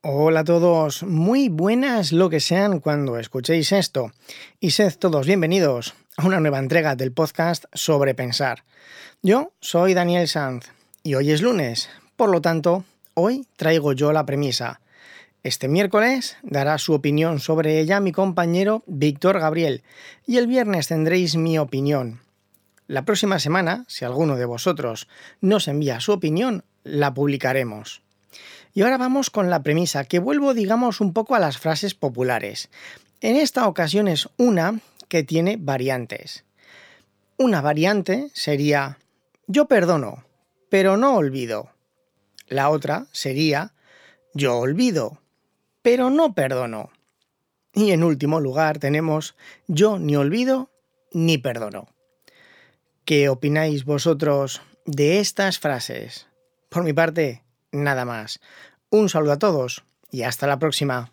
Hola a todos, muy buenas lo que sean cuando escuchéis esto y sed todos bienvenidos a una nueva entrega del podcast sobre pensar. Yo soy Daniel Sanz y hoy es lunes, por lo tanto, hoy traigo yo la premisa. Este miércoles dará su opinión sobre ella mi compañero Víctor Gabriel y el viernes tendréis mi opinión. La próxima semana, si alguno de vosotros nos envía su opinión, la publicaremos. Y ahora vamos con la premisa, que vuelvo, digamos, un poco a las frases populares. En esta ocasión es una que tiene variantes. Una variante sería yo perdono, pero no olvido. La otra sería yo olvido, pero no perdono. Y en último lugar tenemos yo ni olvido ni perdono. ¿Qué opináis vosotros de estas frases? Por mi parte, nada más. Un saludo a todos y hasta la próxima.